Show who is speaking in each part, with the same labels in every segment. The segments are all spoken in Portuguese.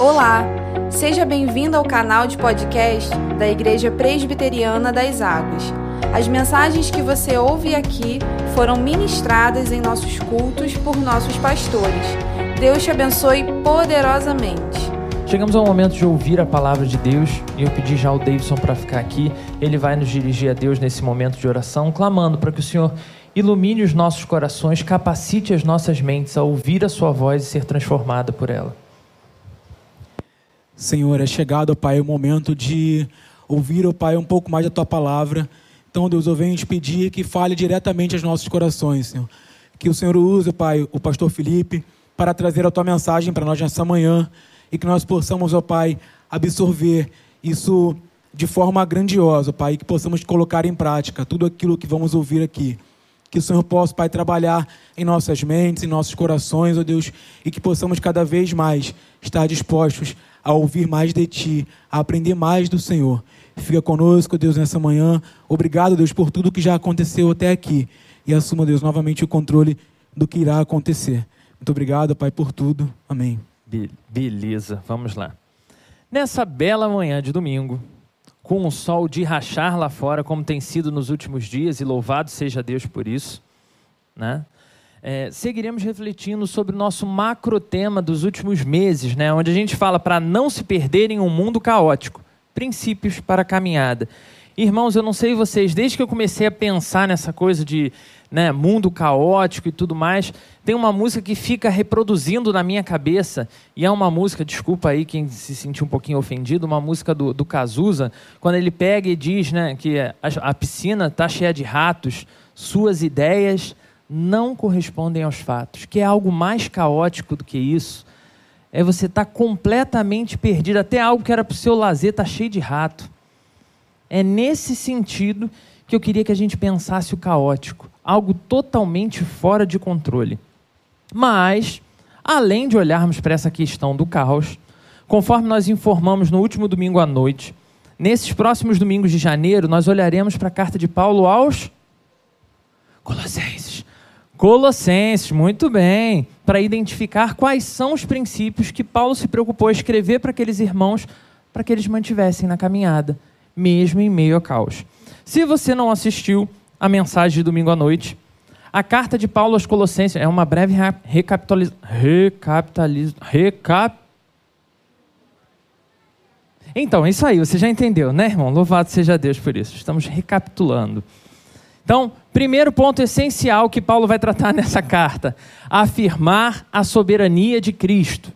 Speaker 1: Olá, seja bem-vindo ao canal de podcast da Igreja Presbiteriana das Águas. As mensagens que você ouve aqui foram ministradas em nossos cultos por nossos pastores. Deus te abençoe poderosamente.
Speaker 2: Chegamos ao momento de ouvir a palavra de Deus e eu pedi já ao Davidson para ficar aqui. Ele vai nos dirigir a Deus nesse momento de oração, clamando para que o Senhor ilumine os nossos corações, capacite as nossas mentes a ouvir a Sua voz e ser transformada por ela.
Speaker 3: Senhor, é chegado, Pai, o momento de ouvir, ó Pai, um pouco mais da Tua palavra. Então, Deus, eu venho te pedir que fale diretamente aos nossos corações, Senhor. Que o Senhor use, Pai, o pastor Felipe para trazer a Tua mensagem para nós nessa manhã e que nós possamos, ó Pai, absorver isso de forma grandiosa, Pai, e que possamos colocar em prática tudo aquilo que vamos ouvir aqui. Que o Senhor possa, Pai, trabalhar em nossas mentes, em nossos corações, ó Deus, e que possamos cada vez mais estar dispostos a ouvir mais de Ti, a aprender mais do Senhor. Fica conosco, Deus, nessa manhã. Obrigado, Deus, por tudo que já aconteceu até aqui. E assuma, Deus, novamente o controle do que irá acontecer. Muito obrigado, Pai, por tudo. Amém.
Speaker 2: Be beleza, vamos lá. Nessa bela manhã de domingo, com o sol de rachar lá fora, como tem sido nos últimos dias, e louvado seja Deus por isso, né? É, seguiremos refletindo sobre o nosso macro tema dos últimos meses, né? onde a gente fala para não se perder em um mundo caótico, princípios para a caminhada. Irmãos, eu não sei vocês, desde que eu comecei a pensar nessa coisa de né, mundo caótico e tudo mais, tem uma música que fica reproduzindo na minha cabeça, e é uma música, desculpa aí quem se sentiu um pouquinho ofendido, uma música do, do Cazuza, quando ele pega e diz né, que a, a piscina está cheia de ratos, suas ideias não correspondem aos fatos, que é algo mais caótico do que isso. É você estar tá completamente perdido, até algo que era para o seu lazer está cheio de rato. É nesse sentido que eu queria que a gente pensasse o caótico algo totalmente fora de controle. Mas, além de olharmos para essa questão do caos, conforme nós informamos no último domingo à noite, nesses próximos domingos de janeiro, nós olharemos para a carta de Paulo aos Colossenses. Colossenses, muito bem, para identificar quais são os princípios que Paulo se preocupou a escrever para aqueles irmãos, para que eles mantivessem na caminhada, mesmo em meio ao caos. Se você não assistiu, a mensagem de domingo à noite. A carta de Paulo aos Colossenses é uma breve recapitalização. Recapitaliz... Recap... Então, isso aí, você já entendeu, né, irmão? Louvado seja Deus por isso. Estamos recapitulando. Então, primeiro ponto essencial que Paulo vai tratar nessa carta: afirmar a soberania de Cristo.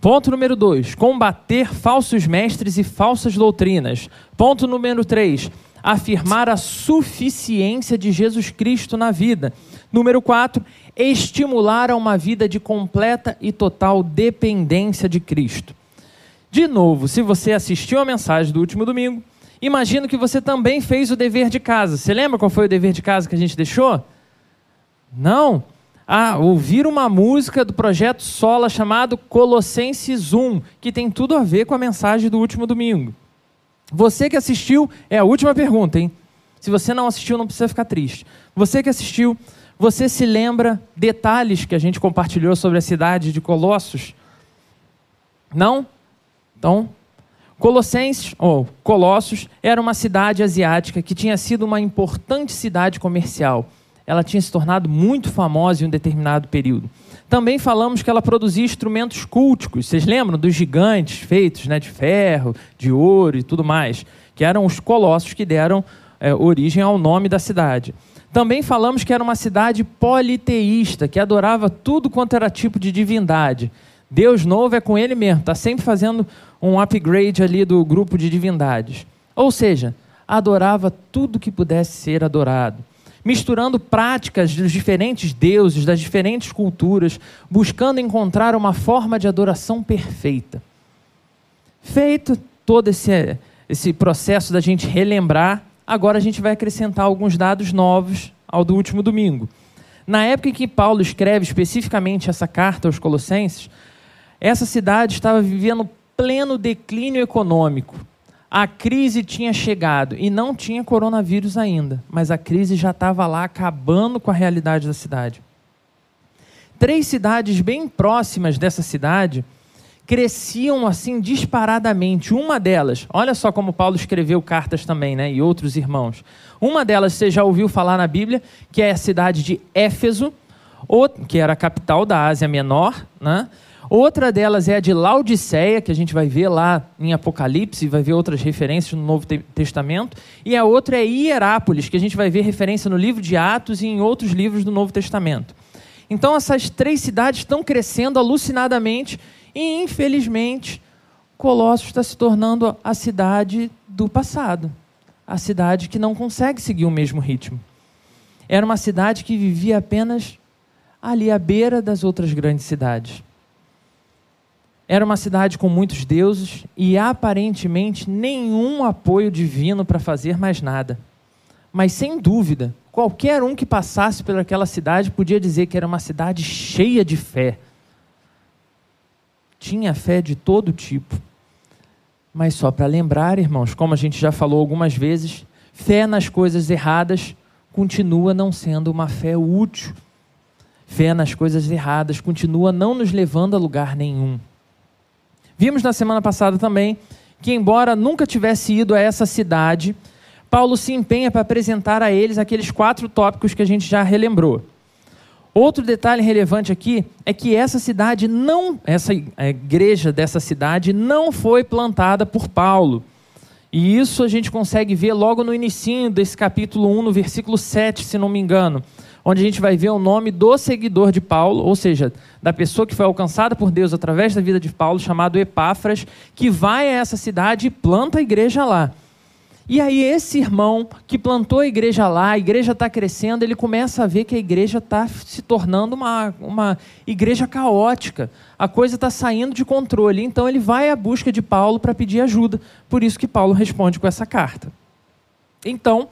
Speaker 2: Ponto número dois: combater falsos mestres e falsas doutrinas. Ponto número três: afirmar a suficiência de Jesus Cristo na vida. Número 4, estimular a uma vida de completa e total dependência de Cristo. De novo, se você assistiu a mensagem do último domingo, imagino que você também fez o dever de casa. Você lembra qual foi o dever de casa que a gente deixou? Não? Ah, ouvir uma música do projeto Sola chamado Colossenses 1, que tem tudo a ver com a mensagem do último domingo. Você que assistiu, é a última pergunta, hein? Se você não assistiu, não precisa ficar triste. Você que assistiu, você se lembra detalhes que a gente compartilhou sobre a cidade de Colossos? Não? Então, Colossenses, ou Colossos, era uma cidade asiática que tinha sido uma importante cidade comercial. Ela tinha se tornado muito famosa em um determinado período. Também falamos que ela produzia instrumentos culticos. Vocês lembram dos gigantes feitos né, de ferro, de ouro e tudo mais, que eram os colossos que deram é, origem ao nome da cidade. Também falamos que era uma cidade politeísta, que adorava tudo quanto era tipo de divindade. Deus novo é com ele mesmo, está sempre fazendo um upgrade ali do grupo de divindades. Ou seja, adorava tudo que pudesse ser adorado misturando práticas dos diferentes deuses, das diferentes culturas, buscando encontrar uma forma de adoração perfeita. Feito todo esse, esse processo da gente relembrar, agora a gente vai acrescentar alguns dados novos ao do último domingo. Na época em que Paulo escreve especificamente essa carta aos Colossenses, essa cidade estava vivendo pleno declínio econômico a crise tinha chegado e não tinha coronavírus ainda, mas a crise já estava lá acabando com a realidade da cidade. Três cidades bem próximas dessa cidade, cresciam assim disparadamente. Uma delas, olha só como Paulo escreveu cartas também, né? E outros irmãos. Uma delas você já ouviu falar na Bíblia, que é a cidade de Éfeso, que era a capital da Ásia Menor, né? Outra delas é a de Laodiceia, que a gente vai ver lá em Apocalipse, vai ver outras referências no Novo Testamento. E a outra é Hierápolis, que a gente vai ver referência no livro de Atos e em outros livros do Novo Testamento. Então essas três cidades estão crescendo alucinadamente e, infelizmente, Colossos está se tornando a cidade do passado. A cidade que não consegue seguir o mesmo ritmo. Era uma cidade que vivia apenas ali à beira das outras grandes cidades. Era uma cidade com muitos deuses e aparentemente nenhum apoio divino para fazer mais nada. Mas sem dúvida, qualquer um que passasse pelaquela cidade podia dizer que era uma cidade cheia de fé. Tinha fé de todo tipo. Mas só para lembrar, irmãos, como a gente já falou algumas vezes, fé nas coisas erradas continua não sendo uma fé útil. Fé nas coisas erradas continua não nos levando a lugar nenhum. Vimos na semana passada também que, embora nunca tivesse ido a essa cidade, Paulo se empenha para apresentar a eles aqueles quatro tópicos que a gente já relembrou. Outro detalhe relevante aqui é que essa cidade não, essa igreja dessa cidade não foi plantada por Paulo. E isso a gente consegue ver logo no início desse capítulo 1, no versículo 7, se não me engano onde a gente vai ver o nome do seguidor de Paulo, ou seja, da pessoa que foi alcançada por Deus através da vida de Paulo, chamado Epáfras, que vai a essa cidade e planta a igreja lá. E aí, esse irmão que plantou a igreja lá, a igreja está crescendo, ele começa a ver que a igreja está se tornando uma, uma igreja caótica. A coisa está saindo de controle. Então, ele vai à busca de Paulo para pedir ajuda. Por isso que Paulo responde com essa carta. Então,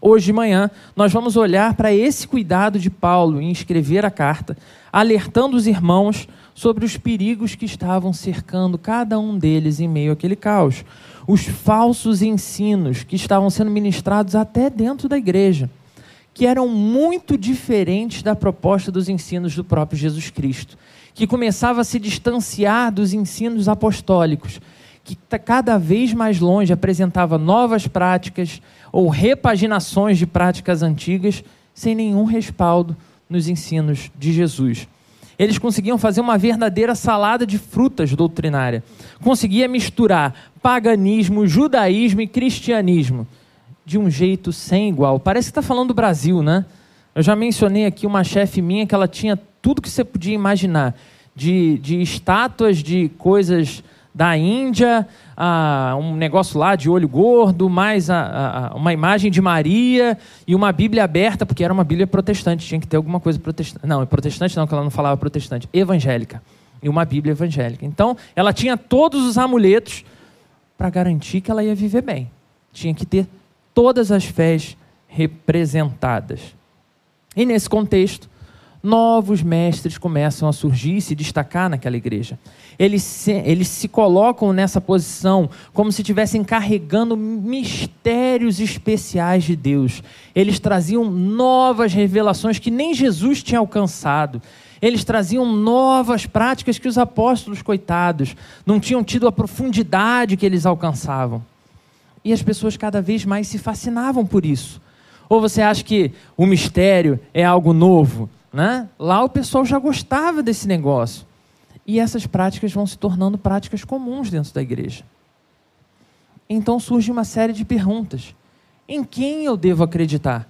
Speaker 2: hoje de manhã, nós vamos olhar para esse cuidado de Paulo em escrever a carta, alertando os irmãos sobre os perigos que estavam cercando cada um deles em meio àquele caos, os falsos ensinos que estavam sendo ministrados até dentro da igreja, que eram muito diferentes da proposta dos ensinos do próprio Jesus Cristo, que começava a se distanciar dos ensinos apostólicos que tá cada vez mais longe apresentava novas práticas ou repaginações de práticas antigas sem nenhum respaldo nos ensinos de Jesus. Eles conseguiam fazer uma verdadeira salada de frutas doutrinária. Conseguia misturar paganismo, judaísmo e cristianismo de um jeito sem igual. Parece que está falando do Brasil, né? Eu já mencionei aqui uma chefe minha que ela tinha tudo que você podia imaginar, de, de estátuas de coisas da Índia, um negócio lá de olho gordo, mais a, a, uma imagem de Maria e uma Bíblia aberta, porque era uma Bíblia protestante, tinha que ter alguma coisa protestante. Não, protestante não, que ela não falava protestante, evangélica. E uma Bíblia evangélica. Então, ela tinha todos os amuletos para garantir que ela ia viver bem. Tinha que ter todas as fés representadas. E nesse contexto, novos mestres começam a surgir e se destacar naquela igreja. Eles se, eles se colocam nessa posição como se estivessem carregando mistérios especiais de Deus. Eles traziam novas revelações que nem Jesus tinha alcançado. Eles traziam novas práticas que os apóstolos, coitados, não tinham tido a profundidade que eles alcançavam. E as pessoas cada vez mais se fascinavam por isso. Ou você acha que o mistério é algo novo? Né? Lá o pessoal já gostava desse negócio. E essas práticas vão se tornando práticas comuns dentro da igreja. Então surge uma série de perguntas: em quem eu devo acreditar?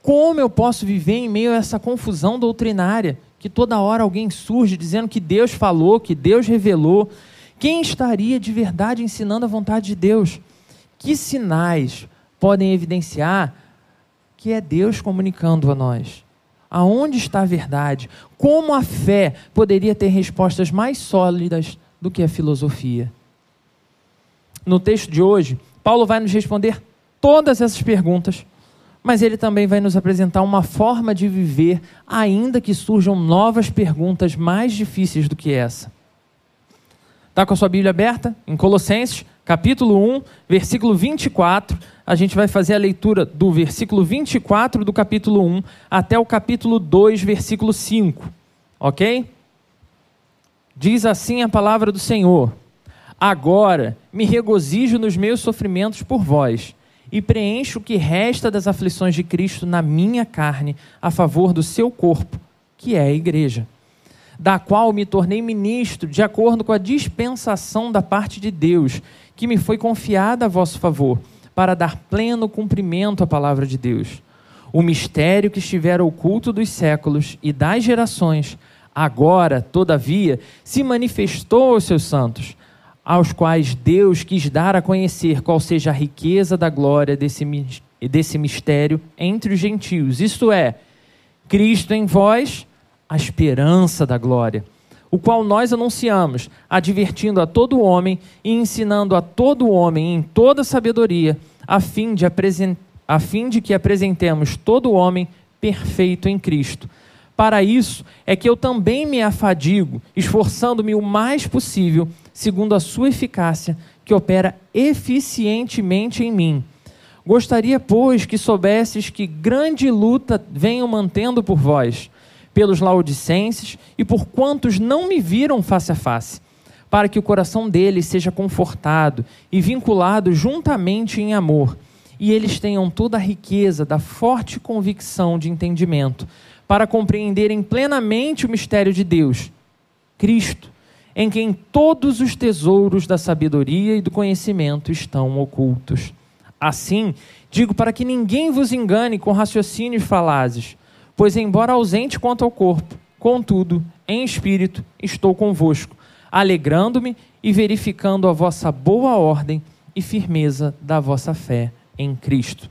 Speaker 2: Como eu posso viver em meio a essa confusão doutrinária que toda hora alguém surge dizendo que Deus falou, que Deus revelou? Quem estaria de verdade ensinando a vontade de Deus? Que sinais podem evidenciar que é Deus comunicando a nós? Aonde está a verdade? Como a fé poderia ter respostas mais sólidas do que a filosofia? No texto de hoje, Paulo vai nos responder todas essas perguntas, mas ele também vai nos apresentar uma forma de viver, ainda que surjam novas perguntas mais difíceis do que essa. Está com a sua Bíblia aberta? Em Colossenses, capítulo 1, versículo 24, a gente vai fazer a leitura do versículo 24 do capítulo 1 até o capítulo 2, versículo 5. Ok? Diz assim a palavra do Senhor: Agora me regozijo nos meus sofrimentos por vós, e preencho o que resta das aflições de Cristo na minha carne, a favor do seu corpo, que é a igreja, da qual me tornei ministro de acordo com a dispensação da parte de Deus, que me foi confiada a vosso favor, para dar pleno cumprimento à palavra de Deus. O mistério que estivera oculto dos séculos e das gerações, agora, todavia, se manifestou aos seus santos, aos quais Deus quis dar a conhecer qual seja a riqueza da glória desse, desse mistério entre os gentios, isto é, Cristo em vós, a esperança da glória, o qual nós anunciamos, advertindo a todo homem e ensinando a todo homem em toda sabedoria, a fim de, a fim de que apresentemos todo homem perfeito em Cristo. Para isso é que eu também me afadigo, esforçando-me o mais possível, segundo a sua eficácia, que opera eficientemente em mim. Gostaria, pois, que soubesses que grande luta venho mantendo por vós pelos laodicenses e por quantos não me viram face a face, para que o coração deles seja confortado e vinculado juntamente em amor, e eles tenham toda a riqueza da forte convicção de entendimento, para compreenderem plenamente o mistério de Deus, Cristo, em quem todos os tesouros da sabedoria e do conhecimento estão ocultos. Assim, digo para que ninguém vos engane com raciocínios falazes Pois, embora ausente quanto ao corpo, contudo, em espírito, estou convosco, alegrando-me e verificando a vossa boa ordem e firmeza da vossa fé em Cristo.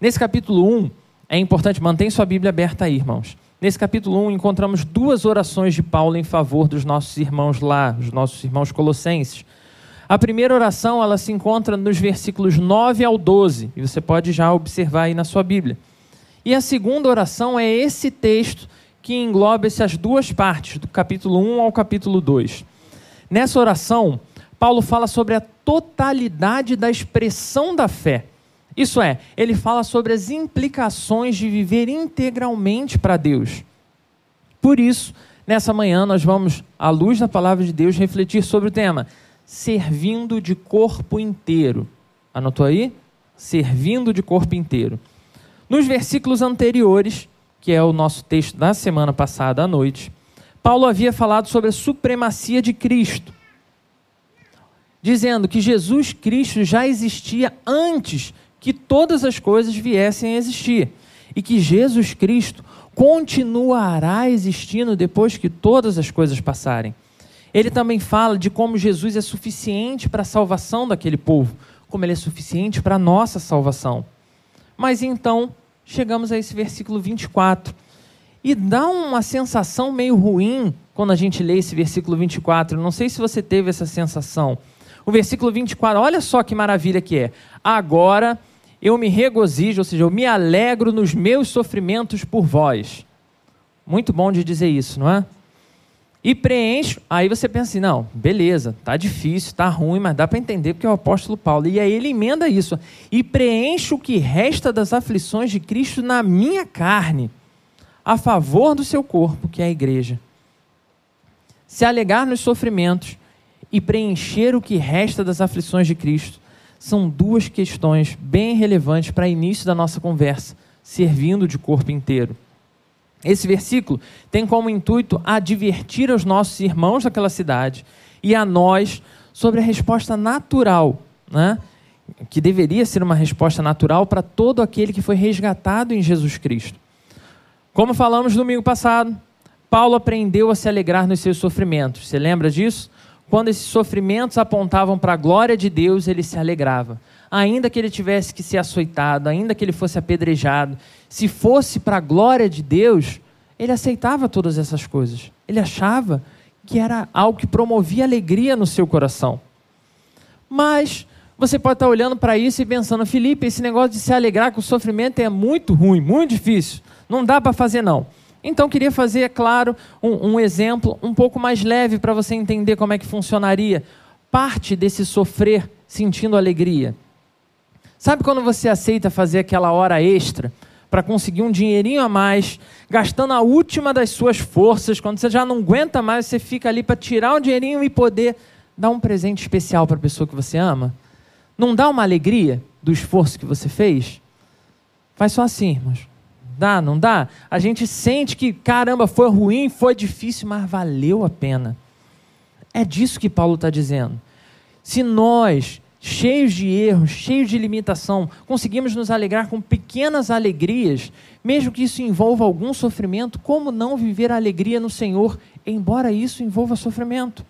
Speaker 2: Nesse capítulo 1, é importante, manter sua Bíblia aberta aí, irmãos. Nesse capítulo 1, encontramos duas orações de Paulo em favor dos nossos irmãos lá, os nossos irmãos colossenses. A primeira oração, ela se encontra nos versículos 9 ao 12, e você pode já observar aí na sua Bíblia. E a segunda oração é esse texto que engloba essas duas partes, do capítulo 1 ao capítulo 2. Nessa oração, Paulo fala sobre a totalidade da expressão da fé. Isso é, ele fala sobre as implicações de viver integralmente para Deus. Por isso, nessa manhã, nós vamos, à luz da palavra de Deus, refletir sobre o tema servindo de corpo inteiro. Anotou aí? Servindo de corpo inteiro. Nos versículos anteriores, que é o nosso texto da semana passada à noite, Paulo havia falado sobre a supremacia de Cristo, dizendo que Jesus Cristo já existia antes que todas as coisas viessem a existir e que Jesus Cristo continuará existindo depois que todas as coisas passarem. Ele também fala de como Jesus é suficiente para a salvação daquele povo, como ele é suficiente para a nossa salvação. Mas então, chegamos a esse versículo 24. E dá uma sensação meio ruim quando a gente lê esse versículo 24. Não sei se você teve essa sensação. O versículo 24, olha só que maravilha que é. Agora eu me regozijo, ou seja, eu me alegro nos meus sofrimentos por vós. Muito bom de dizer isso, não é? E preencho, aí você pensa assim, não, beleza, tá difícil, tá ruim, mas dá para entender porque é o apóstolo Paulo. E aí ele emenda isso. E preencho o que resta das aflições de Cristo na minha carne, a favor do seu corpo, que é a igreja. Se alegar nos sofrimentos e preencher o que resta das aflições de Cristo são duas questões bem relevantes para início da nossa conversa, servindo de corpo inteiro. Esse versículo tem como intuito advertir aos nossos irmãos daquela cidade e a nós sobre a resposta natural, né? que deveria ser uma resposta natural para todo aquele que foi resgatado em Jesus Cristo. Como falamos domingo passado, Paulo aprendeu a se alegrar nos seus sofrimentos. Você lembra disso? Quando esses sofrimentos apontavam para a glória de Deus, ele se alegrava ainda que ele tivesse que ser açoitado, ainda que ele fosse apedrejado, se fosse para a glória de Deus, ele aceitava todas essas coisas. Ele achava que era algo que promovia alegria no seu coração. Mas você pode estar olhando para isso e pensando, Felipe, esse negócio de se alegrar com o sofrimento é muito ruim, muito difícil. Não dá para fazer, não. Então, queria fazer, é claro, um, um exemplo um pouco mais leve para você entender como é que funcionaria parte desse sofrer sentindo alegria. Sabe quando você aceita fazer aquela hora extra para conseguir um dinheirinho a mais, gastando a última das suas forças, quando você já não aguenta mais, você fica ali para tirar um dinheirinho e poder dar um presente especial para a pessoa que você ama? Não dá uma alegria do esforço que você fez? Faz só assim, irmãos. Dá, não dá? A gente sente que, caramba, foi ruim, foi difícil, mas valeu a pena. É disso que Paulo está dizendo. Se nós cheios de erros, cheios de limitação, conseguimos nos alegrar com pequenas alegrias, mesmo que isso envolva algum sofrimento, como não viver a alegria no Senhor, embora isso envolva sofrimento?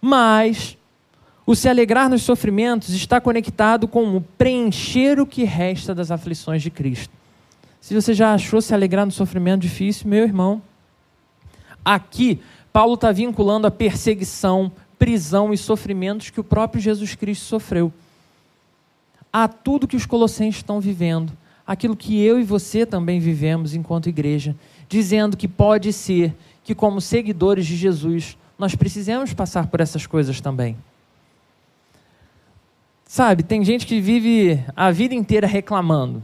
Speaker 2: Mas o se alegrar nos sofrimentos está conectado com o preencher o que resta das aflições de Cristo. Se você já achou se alegrar no sofrimento difícil, meu irmão, aqui Paulo está vinculando a perseguição, prisão e sofrimentos que o próprio Jesus Cristo sofreu. A tudo que os colossenses estão vivendo, aquilo que eu e você também vivemos enquanto igreja, dizendo que pode ser que, como seguidores de Jesus, nós precisamos passar por essas coisas também. Sabe, tem gente que vive a vida inteira reclamando.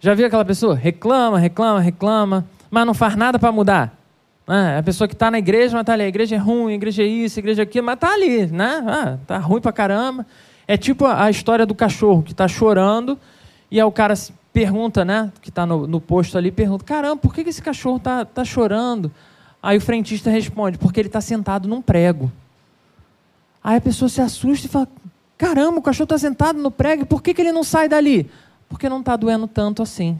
Speaker 2: Já viu aquela pessoa? Reclama, reclama, reclama, mas não faz nada para mudar. É, a pessoa que está na igreja, mas está ali, a igreja é ruim, a igreja é isso, a igreja é aquilo, mas está ali, né? Ah, tá ruim pra caramba. É tipo a, história do cachorro que está chorando e aí o cara pergunta, né? Que está no, no posto ali, pergunta: caramba, por que, que esse cachorro está tá chorando? Aí o frentista responde: porque ele está sentado num prego. Aí a pessoa se assusta e fala: caramba, o cachorro está sentado no prego, por que, que ele não sai dali? Porque não está doendo tanto assim.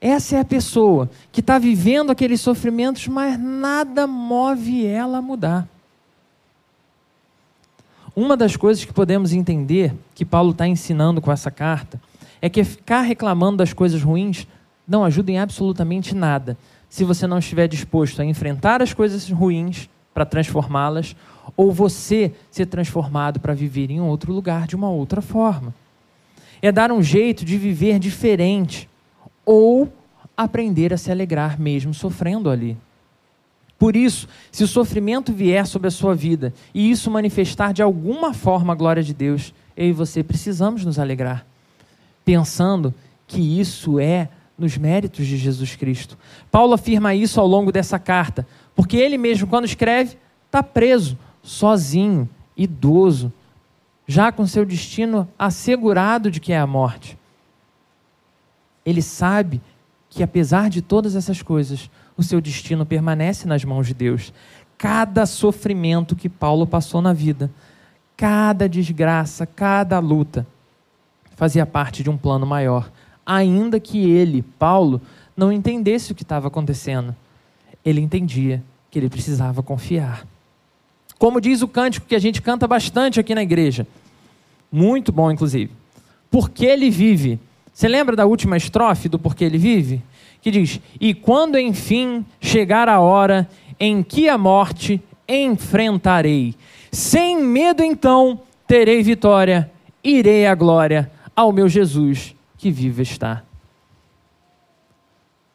Speaker 2: Essa é a pessoa que está vivendo aqueles sofrimentos, mas nada move ela a mudar. Uma das coisas que podemos entender que Paulo está ensinando com essa carta é que ficar reclamando das coisas ruins não ajuda em absolutamente nada se você não estiver disposto a enfrentar as coisas ruins para transformá-las ou você ser transformado para viver em outro lugar de uma outra forma. É dar um jeito de viver diferente ou aprender a se alegrar mesmo sofrendo ali. Por isso, se o sofrimento vier sobre a sua vida e isso manifestar de alguma forma a glória de Deus, eu e você precisamos nos alegrar, pensando que isso é nos méritos de Jesus Cristo. Paulo afirma isso ao longo dessa carta, porque ele mesmo, quando escreve, está preso, sozinho, idoso, já com seu destino assegurado de que é a morte ele sabe que, apesar de todas essas coisas, o seu destino permanece nas mãos de Deus. Cada sofrimento que Paulo passou na vida, cada desgraça, cada luta, fazia parte de um plano maior, ainda que ele, Paulo, não entendesse o que estava acontecendo. Ele entendia que ele precisava confiar. Como diz o cântico que a gente canta bastante aqui na igreja, muito bom, inclusive. Porque ele vive você lembra da última estrofe do Porquê Ele Vive? Que diz: E quando enfim chegar a hora em que a morte enfrentarei, sem medo então terei vitória, irei à glória ao meu Jesus que vive está.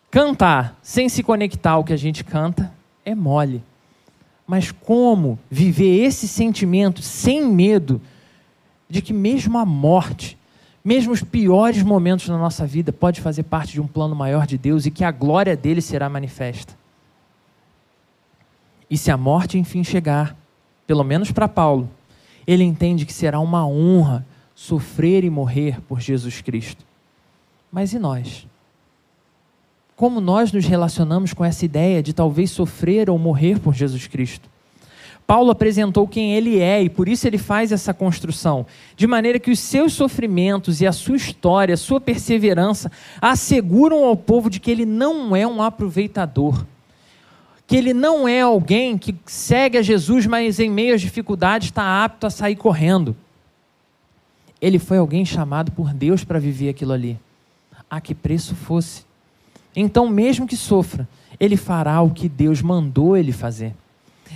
Speaker 2: Cantar sem se conectar ao que a gente canta é mole. Mas como viver esse sentimento sem medo de que mesmo a morte mesmo os piores momentos da nossa vida, pode fazer parte de um plano maior de Deus e que a glória dele será manifesta. E se a morte enfim chegar, pelo menos para Paulo, ele entende que será uma honra sofrer e morrer por Jesus Cristo. Mas e nós? Como nós nos relacionamos com essa ideia de talvez sofrer ou morrer por Jesus Cristo? Paulo apresentou quem ele é e por isso ele faz essa construção, de maneira que os seus sofrimentos e a sua história, a sua perseverança, asseguram ao povo de que ele não é um aproveitador, que ele não é alguém que segue a Jesus, mas em meio às dificuldades está apto a sair correndo. Ele foi alguém chamado por Deus para viver aquilo ali, a que preço fosse. Então, mesmo que sofra, ele fará o que Deus mandou ele fazer.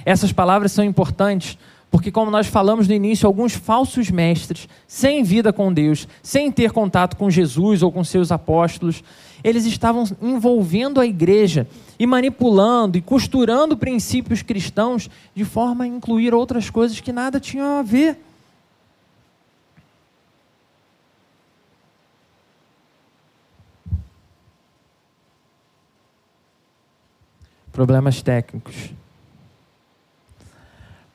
Speaker 2: Essas palavras são importantes porque, como nós falamos no início, alguns falsos mestres, sem vida com Deus, sem ter contato com Jesus ou com seus apóstolos, eles estavam envolvendo a igreja e manipulando e costurando princípios cristãos de forma a incluir outras coisas que nada tinham a ver. Problemas técnicos.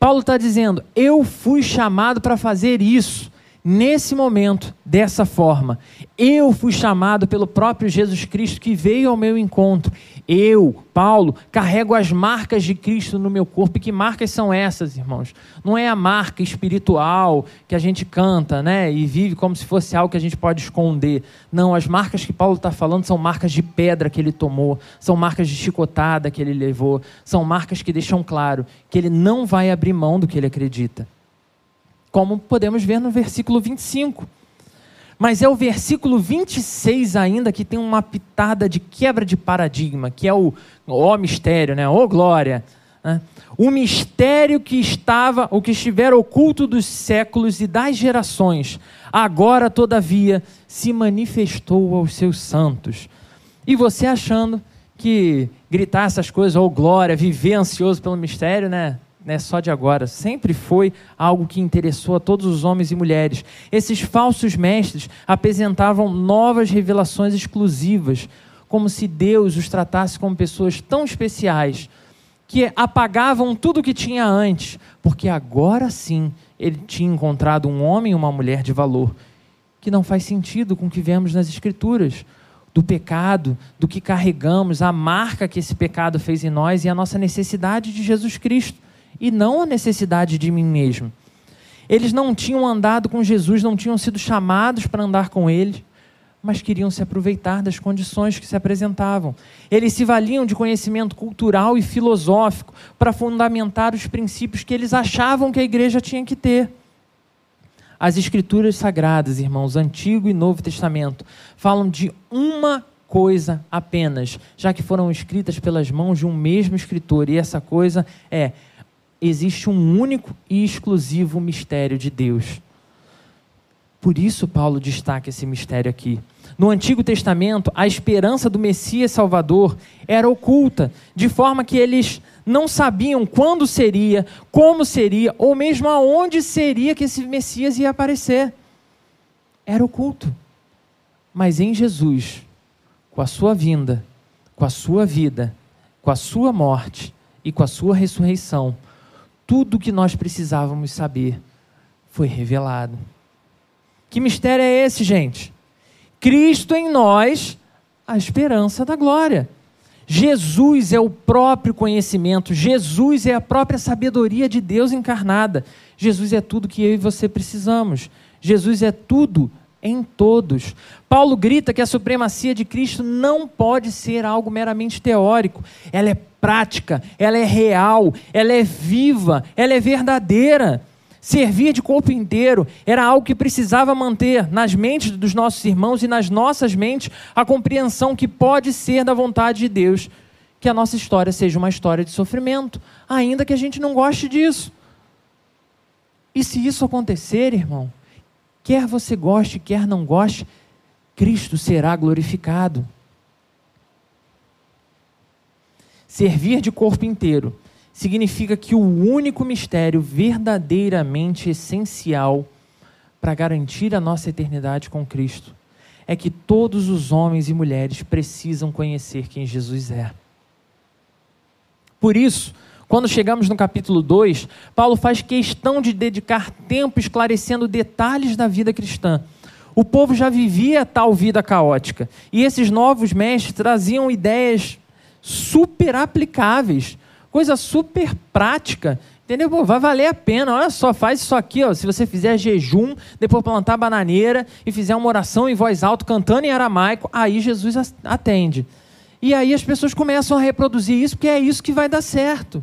Speaker 2: Paulo está dizendo: eu fui chamado para fazer isso nesse momento, dessa forma. Eu fui chamado pelo próprio Jesus Cristo que veio ao meu encontro. Eu, Paulo, carrego as marcas de Cristo no meu corpo. E que marcas são essas, irmãos? Não é a marca espiritual que a gente canta, né? E vive como se fosse algo que a gente pode esconder. Não, as marcas que Paulo está falando são marcas de pedra que ele tomou, são marcas de chicotada que ele levou, são marcas que deixam claro que ele não vai abrir mão do que ele acredita como podemos ver no versículo 25. Mas é o versículo 26 ainda que tem uma pitada de quebra de paradigma, que é o ó mistério, né? Ó glória. Né? O mistério que estava, o que estiver oculto dos séculos e das gerações, agora, todavia, se manifestou aos seus santos. E você achando que gritar essas coisas, ou glória, viver ansioso pelo mistério, né? Né, só de agora, sempre foi algo que interessou a todos os homens e mulheres. Esses falsos mestres apresentavam novas revelações exclusivas, como se Deus os tratasse como pessoas tão especiais que apagavam tudo o que tinha antes, porque agora sim ele tinha encontrado um homem e uma mulher de valor, que não faz sentido com o que vemos nas Escrituras. Do pecado, do que carregamos, a marca que esse pecado fez em nós e a nossa necessidade de Jesus Cristo e não a necessidade de mim mesmo. Eles não tinham andado com Jesus, não tinham sido chamados para andar com ele, mas queriam se aproveitar das condições que se apresentavam. Eles se valiam de conhecimento cultural e filosófico para fundamentar os princípios que eles achavam que a igreja tinha que ter. As escrituras sagradas, irmãos, Antigo e Novo Testamento, falam de uma coisa apenas, já que foram escritas pelas mãos de um mesmo escritor, e essa coisa é existe um único e exclusivo mistério de Deus. Por isso, Paulo destaca esse mistério aqui. No Antigo Testamento, a esperança do Messias Salvador era oculta, de forma que eles não sabiam quando seria, como seria, ou mesmo aonde seria que esse Messias ia aparecer. Era oculto. Mas em Jesus, com a sua vinda, com a sua vida, com a sua morte e com a sua ressurreição, tudo o que nós precisávamos saber foi revelado. Que mistério é esse, gente? Cristo em nós, a esperança da glória. Jesus é o próprio conhecimento, Jesus é a própria sabedoria de Deus encarnada. Jesus é tudo que eu e você precisamos. Jesus é tudo em todos. Paulo grita que a supremacia de Cristo não pode ser algo meramente teórico, ela é prática, ela é real, ela é viva, ela é verdadeira. Servir de corpo inteiro era algo que precisava manter nas mentes dos nossos irmãos e nas nossas mentes a compreensão que pode ser da vontade de Deus que a nossa história seja uma história de sofrimento, ainda que a gente não goste disso. E se isso acontecer, irmão, quer você goste, quer não goste, Cristo será glorificado. Servir de corpo inteiro significa que o único mistério verdadeiramente essencial para garantir a nossa eternidade com Cristo é que todos os homens e mulheres precisam conhecer quem Jesus é. Por isso, quando chegamos no capítulo 2, Paulo faz questão de dedicar tempo esclarecendo detalhes da vida cristã. O povo já vivia tal vida caótica, e esses novos mestres traziam ideias super aplicáveis, coisa super prática. Entendeu? Pô, vai valer a pena. Olha só, faz isso aqui, ó. Se você fizer jejum, depois plantar bananeira e fizer uma oração em voz alta, cantando em aramaico, aí Jesus atende. E aí as pessoas começam a reproduzir isso, porque é isso que vai dar certo.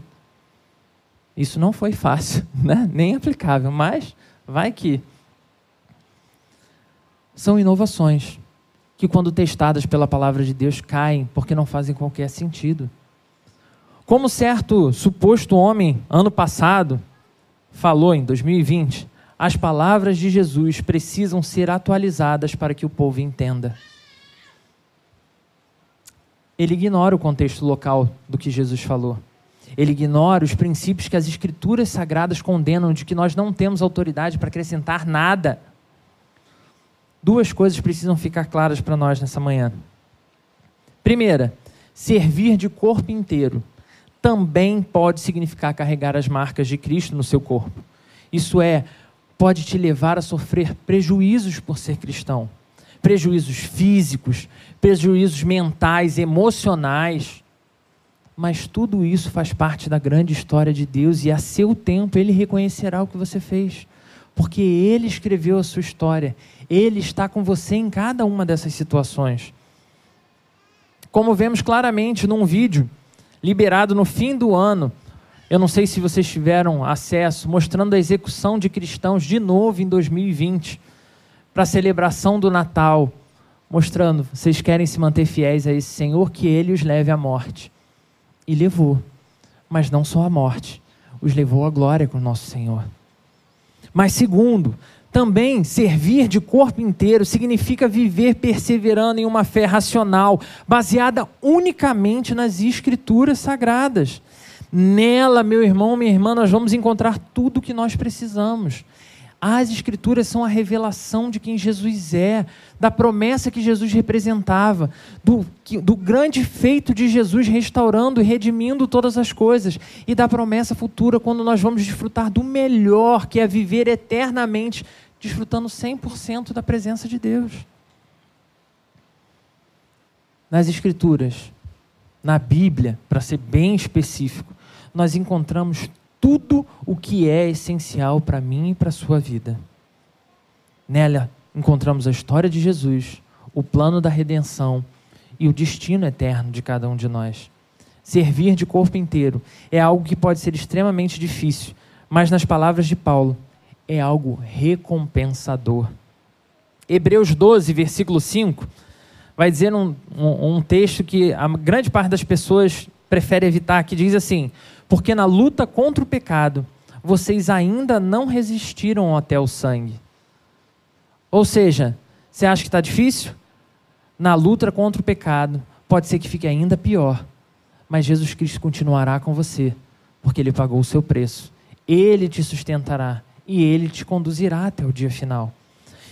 Speaker 2: Isso não foi fácil, né? nem aplicável, mas vai que. São inovações que, quando testadas pela palavra de Deus, caem porque não fazem qualquer sentido. Como certo suposto homem, ano passado, falou em 2020, as palavras de Jesus precisam ser atualizadas para que o povo entenda. Ele ignora o contexto local do que Jesus falou. Ele ignora os princípios que as escrituras sagradas condenam de que nós não temos autoridade para acrescentar nada duas coisas precisam ficar claras para nós nessa manhã. Primeira, servir de corpo inteiro também pode significar carregar as marcas de Cristo no seu corpo. Isso é, pode te levar a sofrer prejuízos por ser cristão prejuízos físicos, prejuízos mentais, emocionais. Mas tudo isso faz parte da grande história de Deus e a seu tempo ele reconhecerá o que você fez. Porque ele escreveu a sua história, ele está com você em cada uma dessas situações. Como vemos claramente num vídeo liberado no fim do ano, eu não sei se vocês tiveram acesso, mostrando a execução de cristãos de novo em 2020, para a celebração do Natal, mostrando, vocês querem se manter fiéis a esse Senhor, que ele os leve à morte. E levou, mas não só à morte, os levou à glória com o nosso Senhor. Mas segundo, também servir de corpo inteiro significa viver perseverando em uma fé racional, baseada unicamente nas escrituras sagradas. Nela, meu irmão, minha irmã, nós vamos encontrar tudo o que nós precisamos. As Escrituras são a revelação de quem Jesus é, da promessa que Jesus representava, do, do grande feito de Jesus restaurando e redimindo todas as coisas, e da promessa futura, quando nós vamos desfrutar do melhor, que é viver eternamente, desfrutando 100% da presença de Deus. Nas Escrituras, na Bíblia, para ser bem específico, nós encontramos tudo o que é essencial para mim e para a sua vida. Nela encontramos a história de Jesus, o plano da redenção e o destino eterno de cada um de nós. Servir de corpo inteiro é algo que pode ser extremamente difícil, mas nas palavras de Paulo, é algo recompensador. Hebreus 12, versículo 5, vai dizer um, um, um texto que a grande parte das pessoas prefere evitar, que diz assim: Porque na luta contra o pecado, vocês ainda não resistiram até o sangue. Ou seja, você acha que está difícil? Na luta contra o pecado, pode ser que fique ainda pior, mas Jesus Cristo continuará com você, porque Ele pagou o seu preço. Ele te sustentará e Ele te conduzirá até o dia final.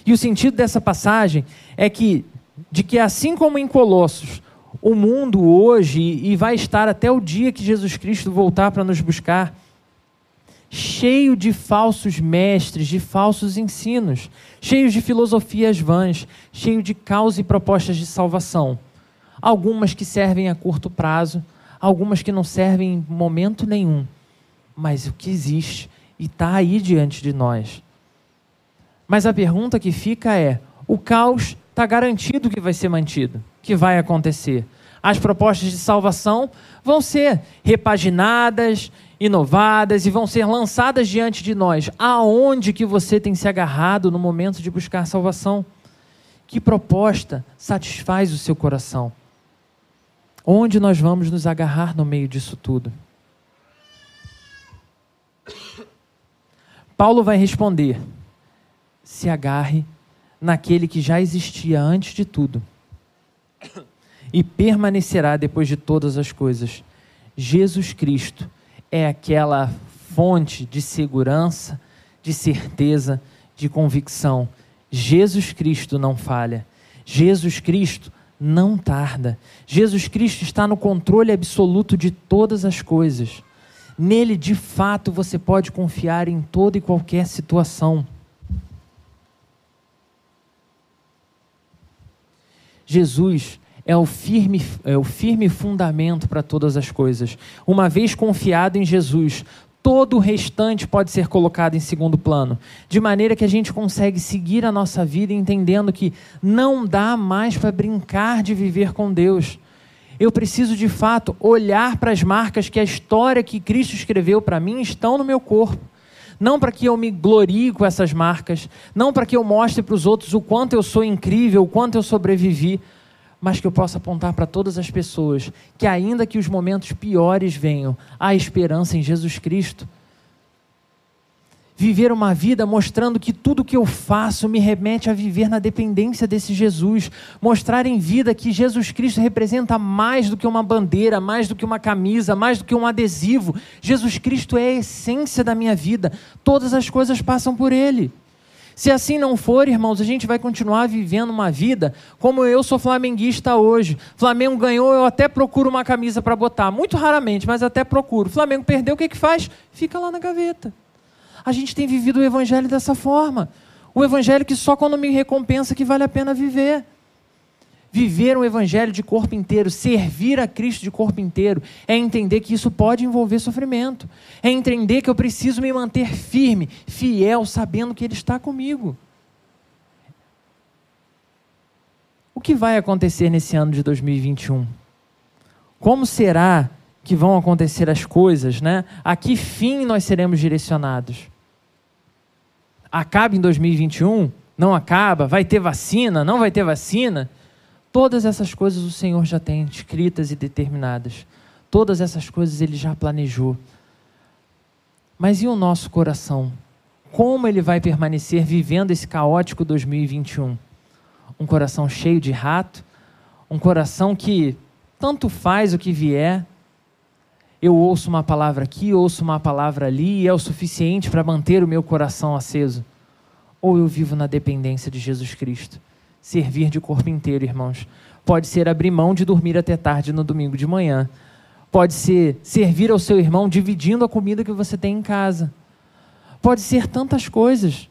Speaker 2: E o sentido dessa passagem é que, de que assim como em Colossos, o mundo hoje e vai estar até o dia que Jesus Cristo voltar para nos buscar, cheio de falsos mestres, de falsos ensinos, cheio de filosofias vãs, cheio de causas e propostas de salvação. Algumas que servem a curto prazo, algumas que não servem em momento nenhum. Mas o que existe e está aí diante de nós. Mas a pergunta que fica é: o caos está garantido que vai ser mantido? Que vai acontecer. As propostas de salvação vão ser repaginadas, inovadas e vão ser lançadas diante de nós. Aonde que você tem se agarrado no momento de buscar salvação? Que proposta satisfaz o seu coração? Onde nós vamos nos agarrar no meio disso tudo? Paulo vai responder: se agarre naquele que já existia antes de tudo e permanecerá depois de todas as coisas. Jesus Cristo é aquela fonte de segurança, de certeza, de convicção. Jesus Cristo não falha. Jesus Cristo não tarda. Jesus Cristo está no controle absoluto de todas as coisas. Nele, de fato, você pode confiar em toda e qualquer situação. Jesus é o firme, é o firme fundamento para todas as coisas. Uma vez confiado em Jesus, todo o restante pode ser colocado em segundo plano, de maneira que a gente consegue seguir a nossa vida entendendo que não dá mais para brincar de viver com Deus. Eu preciso de fato olhar para as marcas que a história que Cristo escreveu para mim estão no meu corpo. Não para que eu me glorie com essas marcas, não para que eu mostre para os outros o quanto eu sou incrível, o quanto eu sobrevivi, mas que eu possa apontar para todas as pessoas que, ainda que os momentos piores venham, há esperança em Jesus Cristo. Viver uma vida mostrando que tudo que eu faço me remete a viver na dependência desse Jesus. Mostrar em vida que Jesus Cristo representa mais do que uma bandeira, mais do que uma camisa, mais do que um adesivo. Jesus Cristo é a essência da minha vida. Todas as coisas passam por Ele. Se assim não for, irmãos, a gente vai continuar vivendo uma vida como eu sou flamenguista hoje. Flamengo ganhou, eu até procuro uma camisa para botar. Muito raramente, mas até procuro. Flamengo perdeu, o que, que faz? Fica lá na gaveta. A gente tem vivido o evangelho dessa forma. O evangelho que só quando me recompensa que vale a pena viver. Viver um evangelho de corpo inteiro, servir a Cristo de corpo inteiro, é entender que isso pode envolver sofrimento. É entender que eu preciso me manter firme, fiel, sabendo que Ele está comigo. O que vai acontecer nesse ano de 2021? Como será que vão acontecer as coisas, né? A que fim nós seremos direcionados? Acaba em 2021? Não acaba? Vai ter vacina? Não vai ter vacina? Todas essas coisas o Senhor já tem escritas e determinadas. Todas essas coisas ele já planejou. Mas e o nosso coração? Como ele vai permanecer vivendo esse caótico 2021? Um coração cheio de rato? Um coração que tanto faz o que vier? Eu ouço uma palavra aqui, ouço uma palavra ali e é o suficiente para manter o meu coração aceso? Ou eu vivo na dependência de Jesus Cristo? Servir de corpo inteiro, irmãos. Pode ser abrir mão de dormir até tarde no domingo de manhã. Pode ser servir ao seu irmão dividindo a comida que você tem em casa. Pode ser tantas coisas.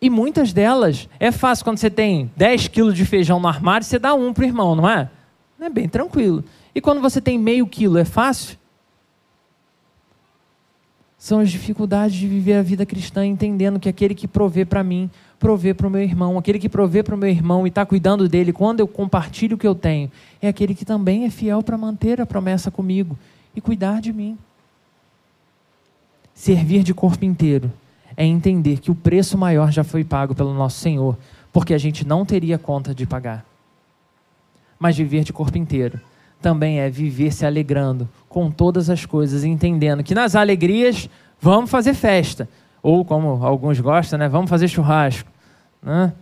Speaker 2: E muitas delas é fácil quando você tem 10 quilos de feijão no armário, você dá um para o irmão, não é? É bem tranquilo. E quando você tem meio quilo, é fácil? São as dificuldades de viver a vida cristã, entendendo que aquele que provê para mim prover para o meu irmão. Aquele que provê para o meu irmão e está cuidando dele quando eu compartilho o que eu tenho, é aquele que também é fiel para manter a promessa comigo e cuidar de mim. Servir de corpo inteiro é entender que o preço maior já foi pago pelo nosso Senhor, porque a gente não teria conta de pagar. Mas viver de corpo inteiro também é viver se alegrando com todas as coisas, entendendo que nas alegrias vamos fazer festa, ou como alguns gostam, né? Vamos fazer churrasco. Né?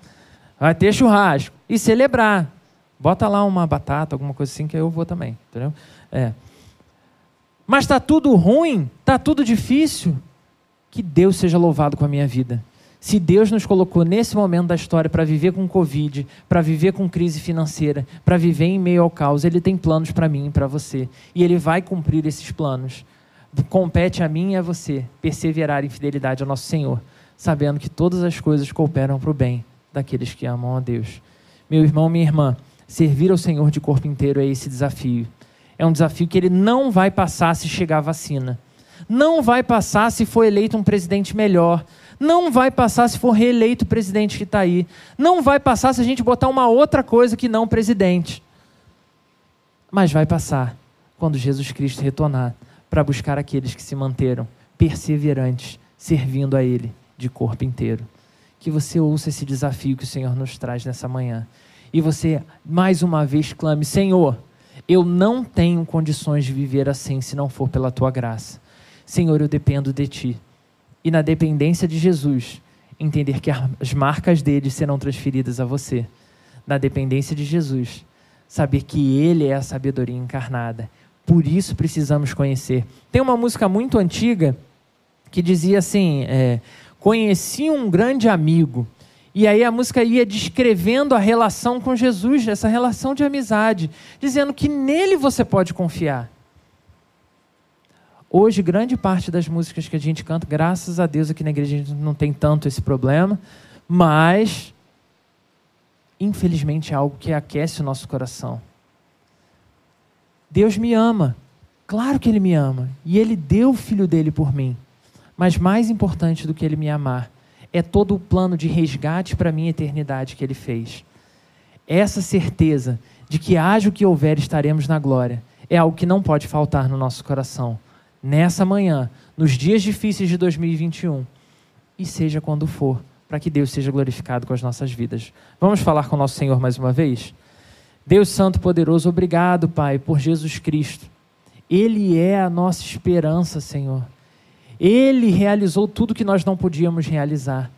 Speaker 2: Vai ter churrasco. E celebrar. Bota lá uma batata, alguma coisa assim, que eu vou também. Entendeu? É. Mas está tudo ruim, está tudo difícil. Que Deus seja louvado com a minha vida. Se Deus nos colocou nesse momento da história para viver com Covid, para viver com crise financeira, para viver em meio ao caos, Ele tem planos para mim e para você. E Ele vai cumprir esses planos compete a mim e a você perseverar em fidelidade ao nosso Senhor, sabendo que todas as coisas cooperam para o bem daqueles que amam a Deus. Meu irmão, minha irmã, servir ao Senhor de corpo inteiro é esse desafio. É um desafio que ele não vai passar se chegar a vacina. Não vai passar se for eleito um presidente melhor. Não vai passar se for reeleito o presidente que está aí. Não vai passar se a gente botar uma outra coisa que não presidente. Mas vai passar quando Jesus Cristo retornar para buscar aqueles que se manteram perseverantes, servindo a Ele de corpo inteiro. Que você ouça esse desafio que o Senhor nos traz nessa manhã. E você, mais uma vez, clame: Senhor, eu não tenho condições de viver assim se não for pela tua graça. Senhor, eu dependo de ti. E na dependência de Jesus, entender que as marcas dele serão transferidas a você. Na dependência de Jesus, saber que ele é a sabedoria encarnada por isso precisamos conhecer. Tem uma música muito antiga que dizia assim: é, Conheci um grande amigo. E aí a música ia descrevendo a relação com Jesus, essa relação de amizade, dizendo que nele você pode confiar. Hoje, grande parte das músicas que a gente canta, graças a Deus aqui na igreja a gente não tem tanto esse problema, mas infelizmente é algo que aquece o nosso coração. Deus me ama. Claro que Ele me ama. E Ele deu o filho dele por mim. Mas mais importante do que Ele me amar é todo o plano de resgate para a minha eternidade que Ele fez. Essa certeza de que haja o que houver estaremos na glória é algo que não pode faltar no nosso coração. Nessa manhã, nos dias difíceis de 2021 e seja quando for, para que Deus seja glorificado com as nossas vidas. Vamos falar com o nosso Senhor mais uma vez? Deus Santo Poderoso, obrigado, Pai, por Jesus Cristo. Ele é a nossa esperança, Senhor. Ele realizou tudo que nós não podíamos realizar.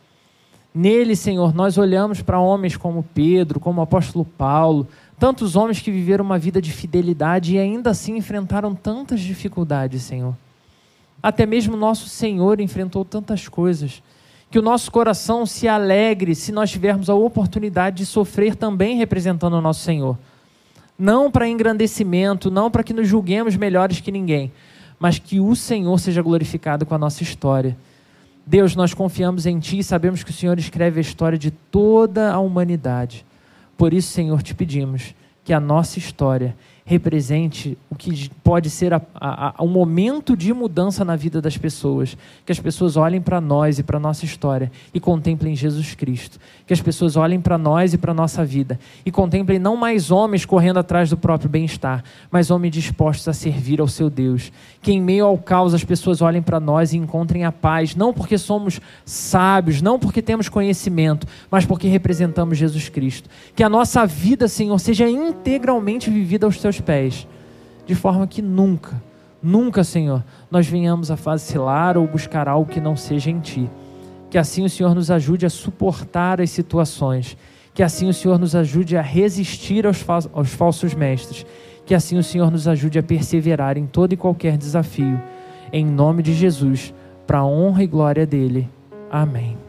Speaker 2: Nele, Senhor, nós olhamos para homens como Pedro, como o apóstolo Paulo, tantos homens que viveram uma vida de fidelidade e ainda assim enfrentaram tantas dificuldades, Senhor. Até mesmo nosso Senhor enfrentou tantas coisas Que o nosso coração se alegre se nós tivermos a oportunidade de sofrer também representando o nosso Senhor. Não para engrandecimento, não para que nos julguemos melhores que ninguém, mas que o Senhor seja glorificado com a nossa história. Deus, nós confiamos em Ti e sabemos que o Senhor escreve a história de toda a humanidade. Por isso, Senhor, te pedimos que a nossa história represente o que pode ser a, a, a, um momento de mudança na vida das pessoas. Que as pessoas olhem para nós e para a nossa história e contemplem Jesus Cristo. Que as pessoas olhem para nós e para a nossa vida e contemplem não mais homens correndo atrás do próprio bem-estar, mas homens dispostos a servir ao seu Deus. Que em meio ao caos as pessoas olhem para nós e encontrem a paz, não porque somos sábios, não porque temos conhecimento, mas porque representamos Jesus Cristo. Que a nossa vida, Senhor, seja integralmente vivida aos teus teus pés, de forma que nunca, nunca, Senhor, nós venhamos a vacilar ou buscar algo que não seja em Ti. Que assim o Senhor nos ajude a suportar as situações, que assim o Senhor nos ajude a resistir aos, fa aos falsos mestres, que assim o Senhor nos ajude a perseverar em todo e qualquer desafio. Em nome de Jesus, para a honra e glória dele. Amém.